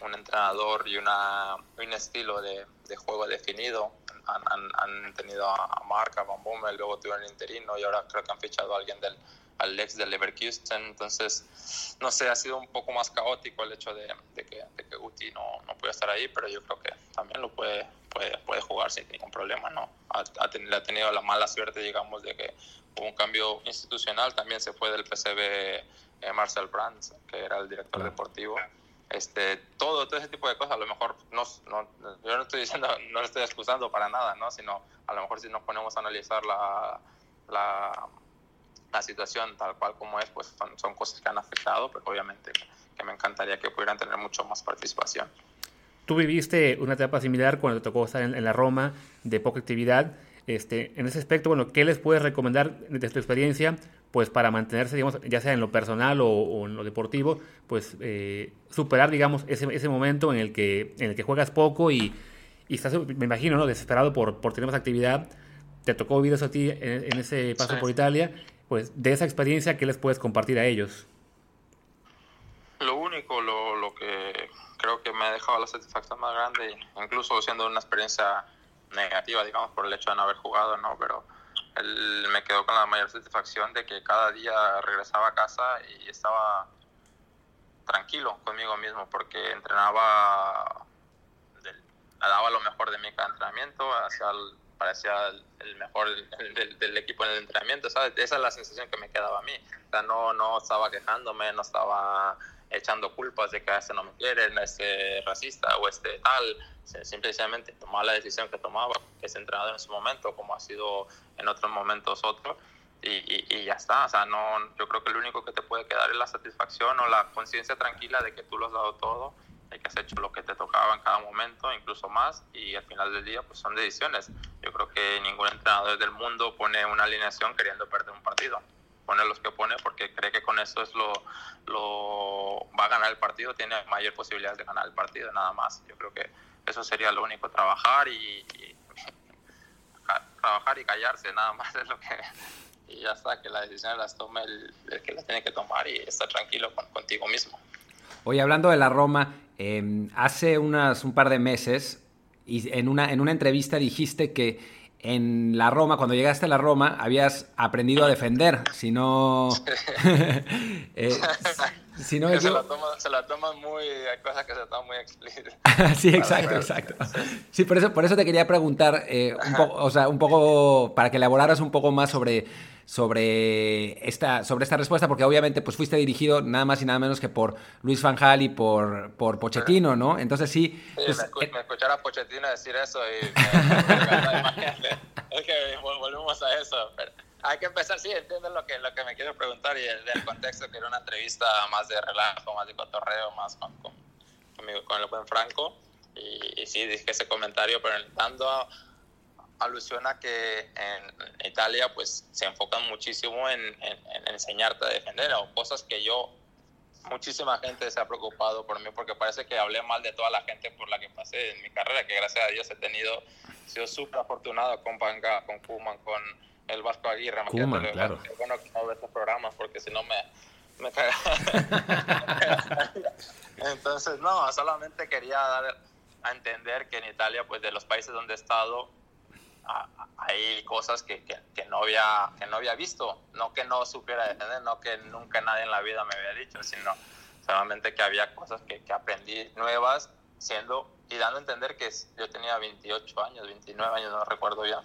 un entrenador y una, un estilo de juego definido han, han, han tenido a Mark, a Van Bommel, luego tuvieron el interino y ahora creo que han fichado a alguien del al ex del Leverkusen, entonces no sé, ha sido un poco más caótico el hecho de, de que, de que Guti no, no puede estar ahí, pero yo creo que también lo puede, puede, puede jugar sin ningún problema, ¿no? Ha, ha, tenido, ha tenido la mala suerte, digamos, de que hubo un cambio institucional, también se fue del PCB eh, Marcel Brands, que era el director deportivo, este, todo, todo ese tipo de cosas, a lo mejor no, no, yo no estoy diciendo, no lo estoy excusando para nada, ¿no? sino a lo mejor si nos ponemos a analizar la, la, la situación tal cual como es, pues son, son, cosas que han afectado, pero obviamente que me encantaría que pudieran tener mucho más participación.
Tú viviste una etapa similar cuando te tocó estar en, en la Roma, de poca actividad. Este, en ese aspecto, bueno, ¿qué les puedes recomendar de tu experiencia pues para mantenerse, digamos, ya sea en lo personal o, o en lo deportivo, pues eh, superar, digamos, ese, ese momento en el que, en el que juegas poco y, y estás, me imagino, ¿no? desesperado por, por tener más actividad. Te tocó vivir eso a ti en, en ese paso sí. por Italia. Pues de esa experiencia, ¿qué les puedes compartir a ellos?
Lo único, lo, lo que creo que me ha dejado la satisfacción más grande, incluso siendo una experiencia negativa, digamos, por el hecho de no haber jugado, ¿no? Pero él me quedó con la mayor satisfacción de que cada día regresaba a casa y estaba tranquilo conmigo mismo porque entrenaba, del, daba lo mejor de mí cada entrenamiento, hacia parecía el, mejor el, del, del, equipo en el entrenamiento, ¿sabes? Esa es la sensación que me quedaba a mí. O sea, no, no estaba quejándome, no estaba echando culpas de que este no me quieren, este racista o este tal. Simplemente tomaba la decisión que tomaba ese entrenador en su momento, como ha sido en otros momentos otro, y, y, ya está. O sea, no, yo creo que lo único que te puede quedar es la satisfacción o la conciencia tranquila de que tú lo has dado todo y que has hecho lo que te tocaba en cada momento, incluso más, y al final del día pues son decisiones. Yo creo que ningún entrenador del mundo pone una alineación queriendo perder un partido pone los que pone porque cree que con eso es lo, lo va a ganar el partido, tiene mayor posibilidad de ganar el partido, nada más. Yo creo que eso sería lo único, trabajar y, y trabajar y callarse, nada más es lo que y ya está, que las decisiones las tome el, el, que las tiene que tomar y estar tranquilo con, contigo mismo.
Oye, hablando de la Roma, eh, hace unas, un par de meses, y en una, en una entrevista dijiste que en la Roma, cuando llegaste a la Roma, habías aprendido a defender, si no...
eh, si no se, la toma, se, la toman muy... Hay cosas que se toman muy explícitas.
sí, exacto, exacto. Sí, por eso, por eso te quería preguntar, eh, un poco, o sea, un poco, para que elaboraras un poco más sobre, sobre esta, sobre esta respuesta, porque obviamente pues fuiste dirigido nada más y nada menos que por Luis Fanjal y por, por Pochettino, ¿no? Entonces sí...
Sí,
pues,
me,
eh,
me escuchara Pochettino decir eso y me, que volvemos a eso. Pero hay que empezar, sí, entiendo lo que, lo que me quiero preguntar y el, del contexto, que era una entrevista más de relajo, más de cotorreo, más con, con, conmigo, con el buen Franco. Y, y sí, dije ese comentario, pero dando alusión a que en Italia pues se enfocan muchísimo en, en, en, enseñarte a defender o cosas que yo muchísima gente se ha preocupado por mí porque parece que hablé mal de toda la gente por la que pasé en mi carrera que gracias a Dios he tenido he sido súper afortunado con Panga, con Kuman, con el Vasco Aguirre
Koeman, claro.
es bueno que no ve estos programas porque si no me, me entonces no, solamente quería dar a entender que en Italia pues de los países donde he estado hay cosas que, que, no había, que no había visto, no que no supiera defender, no que nunca nadie en la vida me había dicho, sino solamente que había cosas que, aprendí nuevas siendo y dando a entender que yo tenía 28 años, 29 años, no recuerdo bien,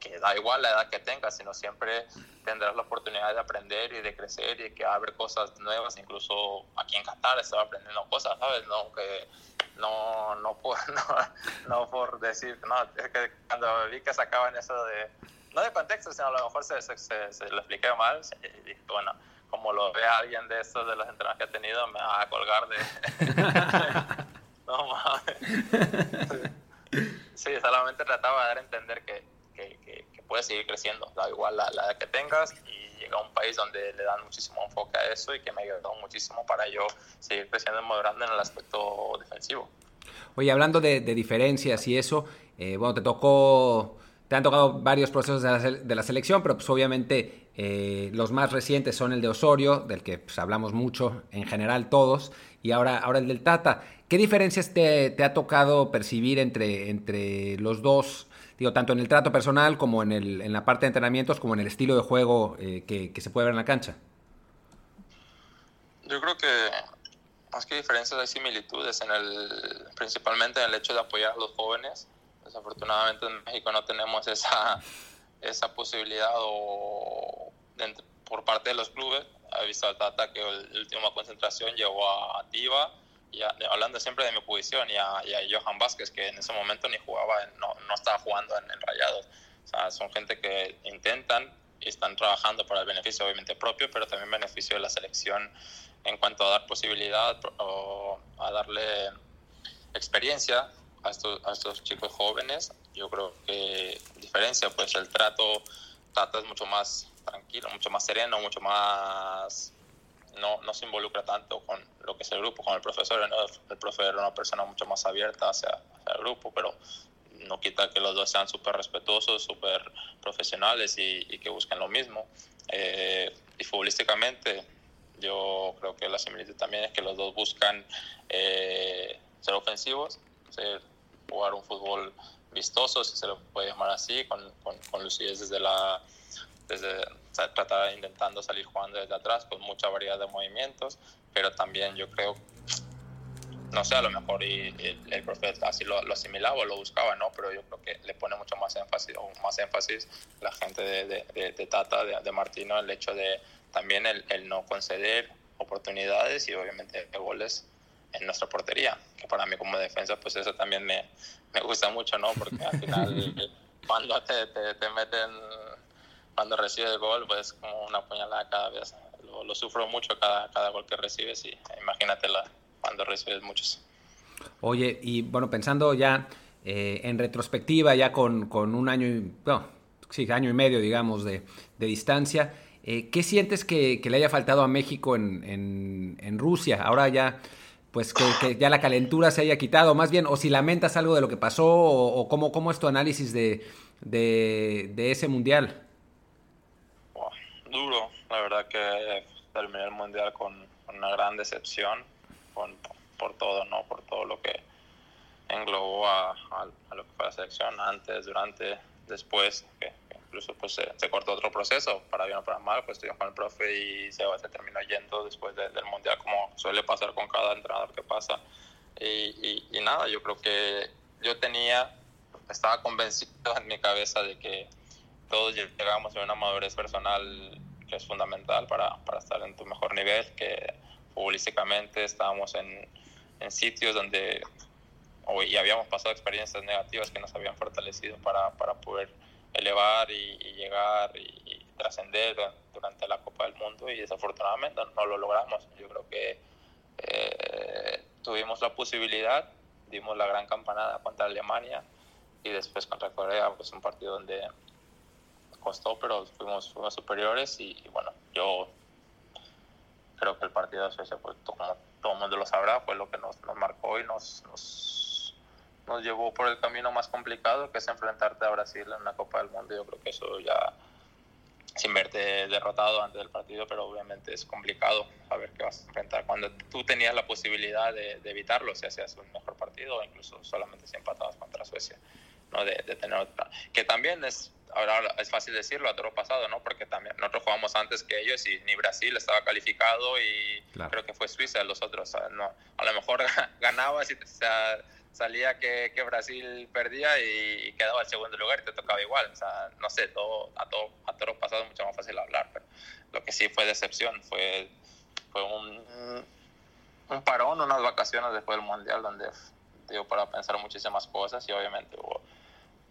que da igual la edad que tengas, sino siempre tendrás la oportunidad de aprender y de crecer y que va a haber cosas nuevas, incluso aquí en Qatar estaba aprendiendo cosas, ¿sabes? No, que no, no, por, no, no por decir, no, es que cuando vi que sacaban eso de, no de contexto, sino a lo mejor se, se, se, se lo expliqué mal, y dije, bueno, como lo vea alguien de estos, de los entrenadores que he tenido, me va a colgar de... no mames. Sí, solamente trataba de dar a entender que, puedes seguir creciendo, da igual la, la que tengas y llega a un país donde le dan muchísimo enfoque a eso y que me ayudó muchísimo para yo seguir creciendo y madurando en el aspecto defensivo.
Oye, hablando de, de diferencias y eso, eh, bueno, te tocó, te han tocado varios procesos de la, de la selección, pero pues obviamente eh, los más recientes son el de Osorio, del que pues, hablamos mucho en general todos, y ahora, ahora el del Tata. ¿Qué diferencias te, te ha tocado percibir entre, entre los dos? Digo, tanto en el trato personal como en, el, en la parte de entrenamientos, como en el estilo de juego eh, que, que, se puede ver en la cancha?
Yo creo que más que diferencias hay similitudes, en el, principalmente en el hecho de apoyar a los jóvenes. Desafortunadamente en México no tenemos esa, esa posibilidad o por parte de los clubes. He visto al Tata que la última concentración llevó a, a Tiva, y a, hablando siempre de mi posición, y a, y a, Johan Vázquez, que en ese momento ni jugaba, no, no, estaba jugando en, en, Rayados. O sea, son gente que intentan y están trabajando para el beneficio obviamente propio, pero también beneficio de la selección en cuanto a dar posibilidad o a darle experiencia a estos, a estos chicos jóvenes. Yo creo que diferencia, pues el trato, Tata es mucho más tranquilo, mucho más sereno, mucho más no, no, se involucra tanto con lo que es el grupo, con el profesor. ¿no? El profesor era una persona mucho más abierta hacia, hacia el grupo, pero no quita que los dos sean súper respetuosos, súper profesionales y, que busquen lo mismo. Eh, y futbolísticamente, yo creo que la similitud también es que los dos buscan eh, ser ofensivos, ser, jugar un fútbol vistoso, si se lo puede llamar así, con, con, con lucidez desde la desde tratar intentando salir jugando desde atrás con mucha variedad de movimientos, pero también yo creo, no sé, a lo mejor y, y el, profe así lo, lo, asimilaba o lo buscaba, ¿no? Pero yo creo que le pone mucho más énfasis, o más énfasis la gente de, de, de, de Tata, de, de, Martino, el hecho de también el, el no conceder oportunidades y obviamente goles en nuestra portería, que para mí como defensa pues eso también me, me gusta mucho, ¿no? Porque al final cuando te, te, te meten cuando recibe el gol, pues como una puñalada cada vez. Lo, lo, sufro mucho cada, cada gol que recibes y imagínate la, cuando recibes muchos.
Oye, y bueno, pensando ya eh, en retrospectiva, ya con, con un año, y, bueno, sí, año y medio, digamos, de, de distancia, eh, ¿qué sientes que, le haya faltado a México en, en, Rusia? Ahora ya, pues que, ya la calentura se haya quitado, más bien, o si lamentas algo de lo que pasó, o, o cómo, cómo es tu análisis de, de ese mundial
duro. La verdad que terminé el mundial con, una gran decepción con, por todo, ¿no? Por todo lo que englobó a, a, lo que fue la selección antes, durante, después, que, incluso pues se, cortó otro proceso, para bien o para mal, pues estuvimos con el profe y se, terminó yendo después de, del mundial, como suele pasar con cada entrenador que pasa. Y, y, y nada, yo creo que yo tenía, estaba convencido en mi cabeza de que todos llegamos a una madurez personal que es fundamental para, para estar en tu mejor nivel, que futbolísticamente estábamos en, en sitios donde y habíamos pasado experiencias negativas que nos habían fortalecido para, para poder elevar y, llegar y, trascender durante la Copa del Mundo y desafortunadamente no, lo logramos. Yo creo que eh, tuvimos la posibilidad, dimos la gran campanada contra Alemania y después contra Corea, pues un partido donde costó, pero fuimos, fuimos superiores y, bueno, yo creo que el partido de Suecia, pues como todo el mundo lo sabrá, fue lo que nos, nos marcó y nos, nos, llevó por el camino más complicado, que es enfrentarte a Brasil en una Copa del Mundo. Yo creo que eso ya, sin verte derrotado antes del partido, pero obviamente es complicado saber qué vas a enfrentar. Cuando tú tenías la posibilidad de, de evitarlo, si hacías un mejor partido o incluso solamente si empatabas contra Suecia. ¿No? De, de, tener otra. Que también es ahora es fácil decirlo a todo pasado, ¿no? Porque también nosotros jugamos antes que ellos y ni Brasil estaba calificado y creo que fue Suiza los otros. No, a lo mejor ganaba si salía que, que, Brasil perdía y quedaba el segundo lugar y te tocaba igual. O sea, no sé, todo, a todo, a todo pasado es mucho más fácil hablar, pero lo que sí fue decepción fue, fue un, un parón, unas vacaciones después del Mundial donde dio para pensar muchísimas cosas y obviamente hubo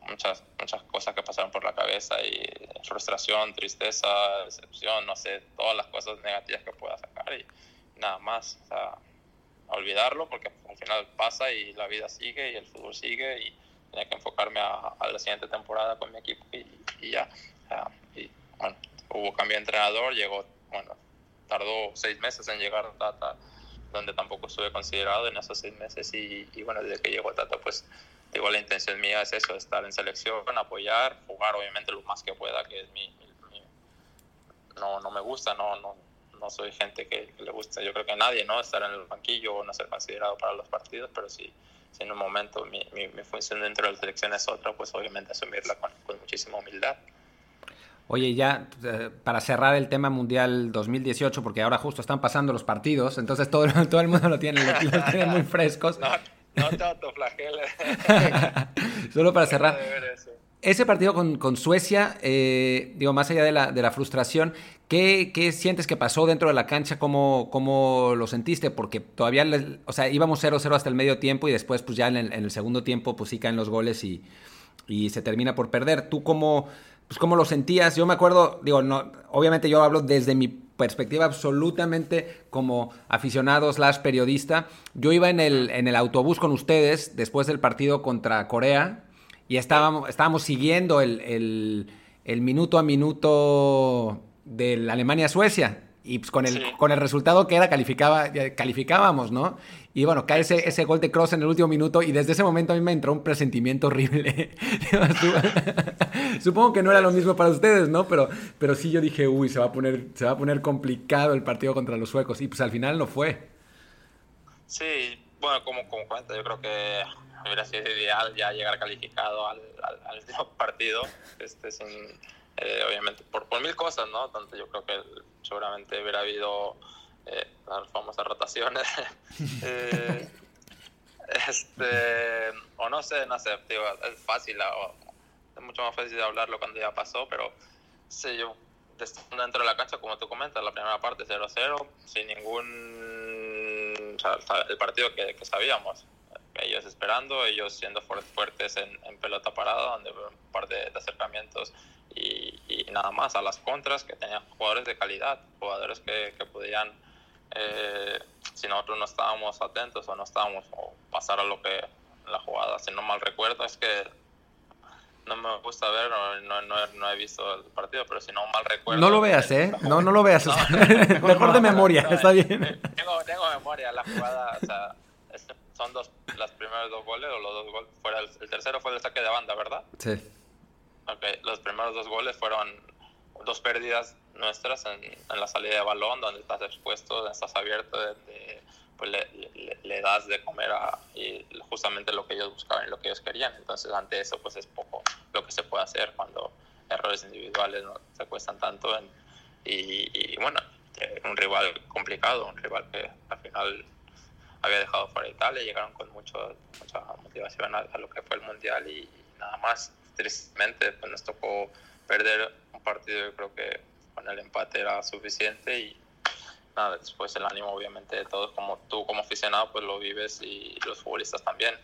muchas, muchas cosas que pasaron por la cabeza y frustración, tristeza, decepción, no sé, todas las cosas negativas que pueda sacar y nada más. Olvidarlo porque al final pasa y la vida sigue y el fútbol sigue y tenía que enfocarme a, la siguiente temporada con mi equipo y, ya. y bueno, hubo cambio de entrenador, llegó, bueno, tardó seis meses en llegar Tata, donde tampoco estuve considerado en esos seis meses y, y bueno, desde que llegó Tata pues igual la intención mía es eso, estar en selección, apoyar, jugar obviamente lo más que pueda, que es mi... no, no me gusta, no, no, no soy gente que, le gusta, yo creo que a nadie, ¿no? Estar en el banquillo o no ser considerado para los partidos, pero si, si en un momento mi, mi, función dentro de la selección es otra, pues obviamente asumirla con, con muchísima humildad.
Oye, ya eh, para cerrar el tema mundial 2018, porque ahora justo están pasando los partidos, entonces todo, todo el mundo lo tiene, lo, tiene muy frescos.
No te autoflageles.
Solo para cerrar. Ese partido con, con Suecia, eh, digo, más allá de la, de la frustración, ¿qué, ¿qué, sientes que pasó dentro de la cancha? ¿Cómo, cómo lo sentiste? Porque todavía, o sea, íbamos 0-0 hasta el medio tiempo y después, pues ya en el, en el, segundo tiempo, pues sí caen los goles y, y se termina por perder. ¿Tú cómo, pues, cómo lo sentías? Yo me acuerdo, digo, no, obviamente yo hablo desde mi perspectiva absolutamente como aficionado slash periodista. Yo iba en el, en el autobús con ustedes después del partido contra Corea y estábamos, estábamos siguiendo el, el, minuto a minuto de Alemania-Suecia. Y pues con el, con el resultado que era, calificaba, calificábamos, ¿no? Y bueno, cae ese, ese gol de Cross en el último minuto y desde ese momento a mí me entró un presentimiento horrible. Supongo que no era lo mismo para ustedes, ¿no? Pero, pero sí yo dije, uy, se va, a poner, se va a poner complicado el partido contra los suecos. Y pues al final no fue.
Sí, bueno, como, como cuenta, yo creo que hubiera sido ideal ya llegar calificado al, al, partido, este, sin, eh, obviamente, por, por mil cosas, ¿no? Donde yo creo que seguramente hubiera habido eh, las famosas rotaciones. eh, este, o no sé, no sé, digo, es fácil, es mucho más fácil de hablarlo cuando ya pasó, pero sé yo, dentro de la cancha, como tú comentas, la primera parte 0-0, sin ningún. El partido que, sabíamos. Ellos esperando, ellos siendo fuertes en, en pelota parada, donde un par de, de acercamientos y, y, nada más a las contras, que tenían jugadores de calidad, jugadores que, que podían eh, si nosotros no estábamos atentos o no estábamos o pasar a lo que la jugada, si no mal recuerdo, es que no me gusta ver, no, no, no, he visto el partido, pero si no mal recuerdo.
No lo veas, ¿eh? No, no lo veas. Mejor de memoria, está bien.
Tengo, tengo, memoria, la jugada, o sea, son dos, las primeros dos goles, o los dos goles, fuera el, el, tercero fue el saque de banda, ¿verdad?
Sí.
Ok, los primeros dos goles fueron dos pérdidas nuestras en, en, la salida de balón, donde estás expuesto, estás abierto, de, pues le, le, das de comer a, y justamente lo que ellos buscaban y lo que ellos querían. Entonces, ante eso, pues es poco lo que se puede hacer cuando errores individuales no se cuestan tanto. En, y, y, bueno, eh, un rival complicado, un rival que al final había dejado fuera Italia, llegaron con mucho, mucha motivación a, a, lo que fue el Mundial y, nada más. Tristemente, pues nos tocó perder un partido yo creo que con el empate era suficiente y nada, después el ánimo obviamente de todos, como tú como aficionado pues lo vives y los futbolistas también.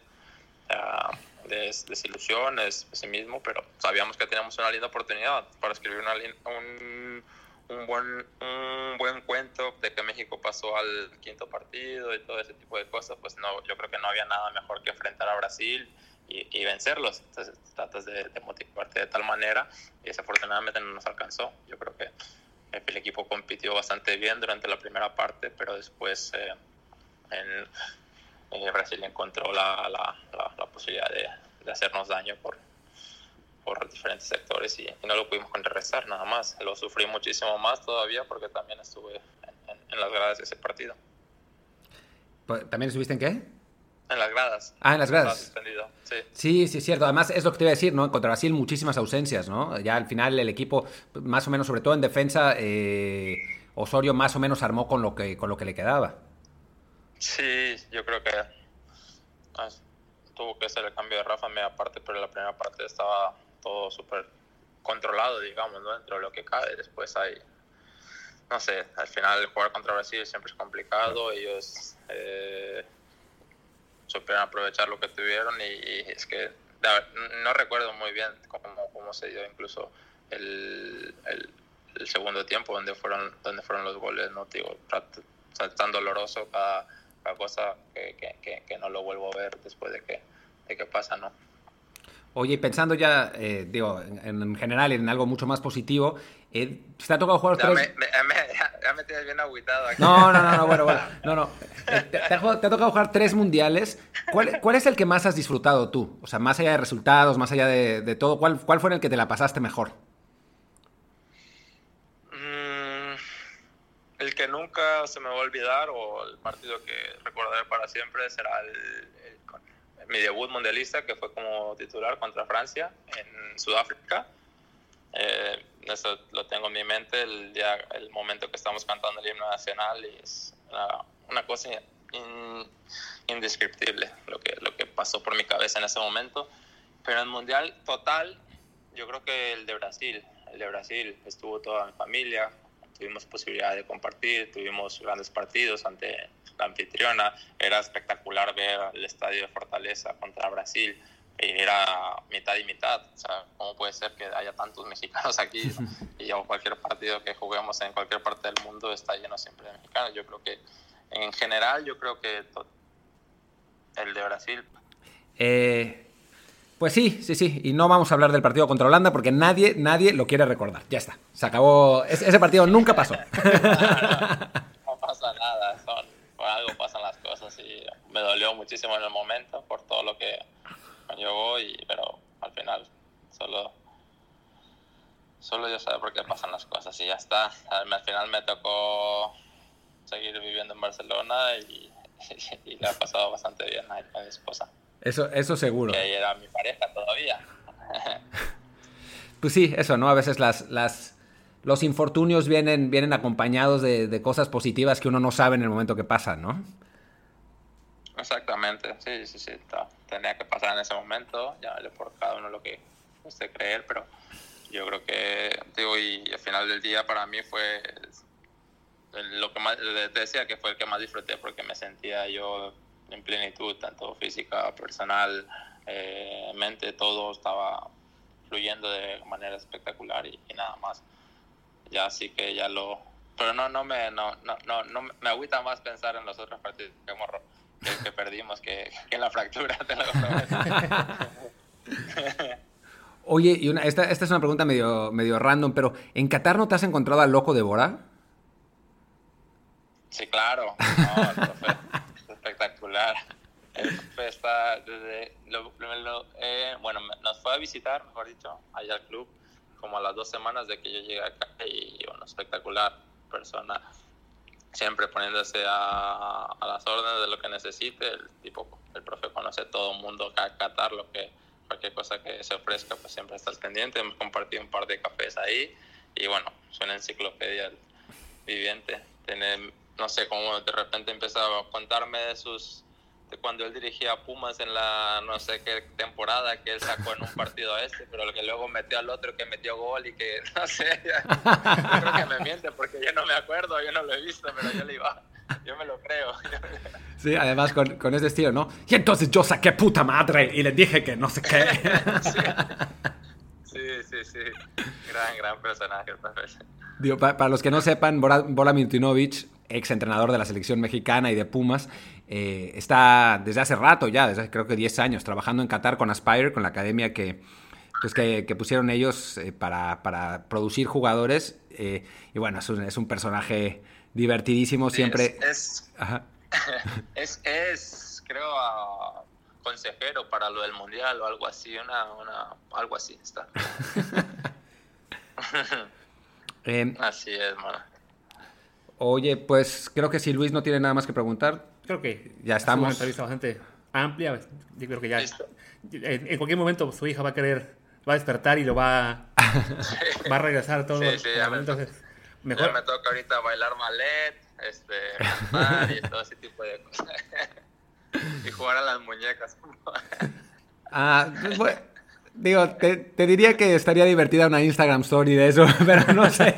Uh, desilusión, es pesimismo, pero sabíamos que teníamos una linda oportunidad para escribir una, un, un, buen, un buen cuento de que México pasó al quinto partido y todo ese tipo de cosas, pues no, yo creo que no había nada mejor que enfrentar a Brasil y, vencerlos. Entonces tratas de, motivarte de tal manera y desafortunadamente no nos alcanzó. Yo creo que el equipo compitió bastante bien durante la primera parte, pero después eh, eh, Brasil encontró la, la, la, posibilidad de, hacernos daño por, por diferentes sectores y, no lo pudimos contrarrestar nada más. Lo sufrí muchísimo más todavía porque también estuve en, en las gradas de ese partido.
¿También estuviste en qué?
En las gradas.
Ah, en las gradas.
Sí.
sí, sí, es cierto. Además, es lo que te iba a decir, ¿no? Contra Brasil muchísimas ausencias, ¿no? Ya al final el equipo, más o menos, sobre todo en defensa, eh, Osorio más o menos armó con lo que, con lo que le quedaba.
Sí, yo creo que ah, tuvo que hacer el cambio de Rafa en media parte, pero en la primera parte estaba todo súper controlado, digamos. Dentro de lo que cabe. Después hay, no sé, al final jugar contra Brasil siempre es complicado. Ellos... Eh, supieron aprovechar lo que tuvieron y, es que no recuerdo muy bien cómo, cómo se dio incluso el, el, segundo tiempo donde fueron donde fueron los goles no digo tan doloroso cada, cosa que, que, que, no lo vuelvo a ver después de que, de que pasa no
Oye, pensando ya, eh, digo, en, en, general en algo mucho más positivo, eh, ¿te ha tocado jugar
ya tres... Me, me, ya, me tienes bien agüitado aquí.
No, no, no, no bueno, bueno, no, no. Eh, te, te, ha, te, ha, tocado jugar tres mundiales. ¿Cuál, ¿Cuál, es el que más has disfrutado tú? O sea, más allá de resultados, más allá de, de todo, ¿cuál, ¿cuál fue el que te la pasaste mejor?
Mm, el que nunca se me va a olvidar o el partido que recordaré para siempre será el mi debut mundialista, que fue como titular contra Francia en Sudáfrica. Eh, eso lo tengo en mi mente, el, día, el momento que estamos cantando el himno nacional y es una, una cosa in, indescriptible lo que, lo que pasó por mi cabeza en ese momento. Pero en el mundial total, yo creo que el de Brasil, el de Brasil, estuvo toda mi familia, tuvimos posibilidad de compartir, tuvimos grandes partidos ante la anfitriona, era espectacular ver el estadio de Fortaleza contra Brasil, era mitad y mitad, o sea, ¿cómo puede ser que haya tantos mexicanos aquí y cualquier partido que juguemos en cualquier parte del mundo está lleno siempre de mexicanos? Yo creo que en general, yo creo que el de Brasil.
Eh, pues sí, sí, sí. Y no vamos a hablar del partido contra Holanda porque nadie, nadie lo quiere recordar. Ya está. Se acabó. Ese partido nunca pasó.
no pasa nada. Son, por algo pasan las cosas y me dolió muchísimo en el momento por todo lo que me llevó, y, pero al final solo, solo yo sé por qué pasan las cosas y ya está. Al final me tocó seguir viviendo en Barcelona y, y, le ha pasado bastante bien a mi esposa.
Eso, eso seguro.
Que era mi pareja todavía.
pues sí, eso, ¿no? A veces las, las, los infortunios vienen, vienen acompañados de, de, cosas positivas que uno no sabe en el momento que pasan, ¿no?
Exactamente, sí, sí, sí. Tenía que pasar en ese momento, ya por cada uno lo que usted creer, pero yo creo que, digo, y al final del día para mí fue lo que más, te decía que fue el que más disfruté porque me sentía yo en plenitud, tanto física, personal, eh, mente, todo estaba fluyendo de manera espectacular y, y, nada más. Ya sí que ya lo... Pero no, no, me, no, no, no, no me agüita más pensar en los otros partidos que, hemos, que, que perdimos que, que, en la fractura, te lo
Oye, y una, esta, esta es una pregunta medio, medio random, pero ¿en Qatar no te has encontrado al loco de Bora?
Sí, claro. No, espectacular. Está desde lo, lo, eh, bueno, nos fue a visitar, mejor dicho, allá al club, como a las dos semanas de que yo llegué acá y bueno, espectacular persona, siempre poniéndose a, a las órdenes de lo que necesite, el tipo, el profe conoce a todo el mundo acá, Qatar, lo que, cualquier cosa que se ofrezca, pues siempre estás pendiente, hemos compartido un par de cafés ahí y bueno, es una enciclopedia viviente, tiene no sé cómo de repente empezaba a contarme de sus cuando él dirigía a Pumas en la no sé qué temporada que él sacó en un partido a este, pero que luego metió al otro que metió gol y que no sé, yo creo que me miente porque yo no me acuerdo, yo no lo he visto, pero yo le iba, yo me lo creo.
Sí, además con, con ese estilo, ¿no? Y entonces yo saqué puta madre y le dije que no sé qué.
Sí, sí, sí. Gran, gran personaje.
Digo, pa- para los que no sepan, Bola Milutinovic, ex entrenador de la selección mexicana y de Pumas, eh, está desde hace rato ya, desde creo que 10 años, trabajando en Qatar con Aspire, con la academia que, pues que, que pusieron ellos eh, para, para producir jugadores. eh, y bueno, es un, es un personaje divertidísimo, siempre...
Es,
Ajá.
es, creo, ah, consejero para lo del mundial o algo así, una, una, algo así está.
Eh,
Así es, mano.
Oye, pues creo que si Luis no tiene nada más que preguntar,
Creo que
Ya estamos.
una entrevista bastante amplia. Yo creo que ya
Listo.
en, en cualquier momento su hija va a querer, va a despertar y lo va, va a regresar todo.
Sí, sí, ya me-
Entonces,
Ya
mejor.
me toca ahorita bailar mallet, este, cantar y todo ese tipo de cosas. y jugar a las muñecas.
Ah, pues, bueno, digo, te, te diría que estaría divertida una Instagram story de eso, pero no sé.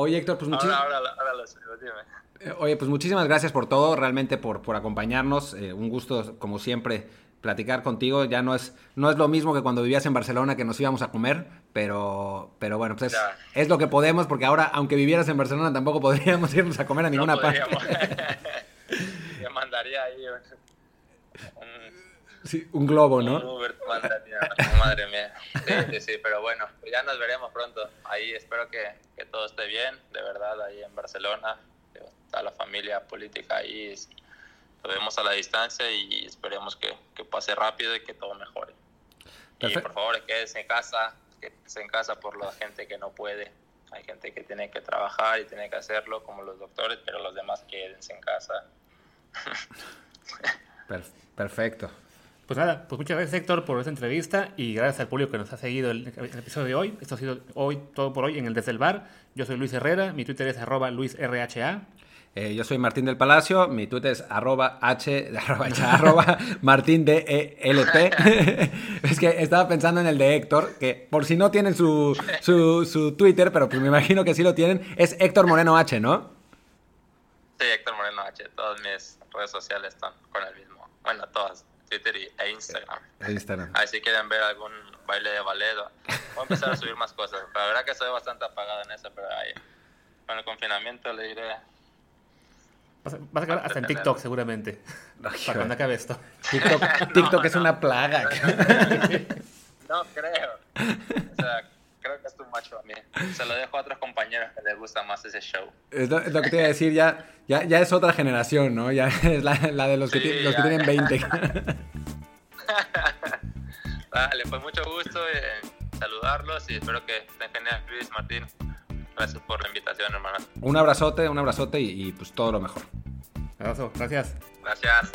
Oye, Héctor, pues, muchis-
ahora, ahora, ahora lo sé, dime.
eh, oye, pues muchísimas gracias por todo, realmente por, por acompañarnos. Eh, un gusto, como siempre, platicar contigo. Ya no es, no es lo mismo que cuando vivías en Barcelona que nos íbamos a comer, pero, pero bueno, pues es, lo que podemos, porque ahora, aunque vivieras en Barcelona, tampoco podríamos irnos a comer a ninguna
no
parte.
Yo mandaría ahí
Sí, un globo,
un
¿no?
Uber, te mandaría. Madre mía. Sí, sí, sí, pero bueno, ya nos veremos pronto. Ahí espero que, que todo esté bien, de verdad, ahí en Barcelona. Está la familia política ahí. Lo vemos a la distancia y esperemos que, que pase rápido y que todo mejore. Y
Perfecto.
por favor, quédense en casa, quédense en casa por la gente que no puede. Hay gente que tiene que trabajar y tiene que hacerlo, como los doctores, pero los demás quédense en casa.
Per- perfecto.
Pues nada, pues muchas gracias Héctor por esta entrevista y gracias al público que nos ha seguido el, el episodio de hoy. Esto ha sido hoy todo por hoy en el Desde el Bar. Yo soy Luis Herrera, mi Twitter es arroba luisrha.
Eh, yo soy Martín del Palacio, mi Twitter es arroba h, arroba, h, arroba martín de E L P. es que estaba pensando en el de Héctor, que por si no tienen su, su, su Twitter, pero pues me imagino que sí lo tienen, es Héctor Moreno H, ¿no?
Sí, Héctor Moreno H. Todas mis redes sociales están con el mismo. Bueno, todas. Twitter y, e Instagram.
En Instagram.
Ahí si quieren ver algún baile de ballet. Voy a empezar a subir más cosas. La verdad que soy bastante apagado en eso, pero ahí con el confinamiento le diré.
Vas a, vas a acabar hasta en TikTok seguramente.
Ay,
para cuando acabe esto.
TikTok, TikTok es una plaga.
No creo. O sea, creo que es tu macho a mí. Se lo dejo a otros compañeros que les gusta más ese show.
Es lo, es lo que te iba a decir, ya, ya, ya es otra generación, ¿no? Ya es la, la de los que,
Sí,
ti- los que
ya,
tienen
ya.
20.
Dale, pues mucho gusto en saludarlos y espero que estén genial, Luis, Martín. Gracias por la invitación, hermano.
Un abrazote, un abrazote y, y pues todo lo mejor.
Abrazo, gracias.
Gracias.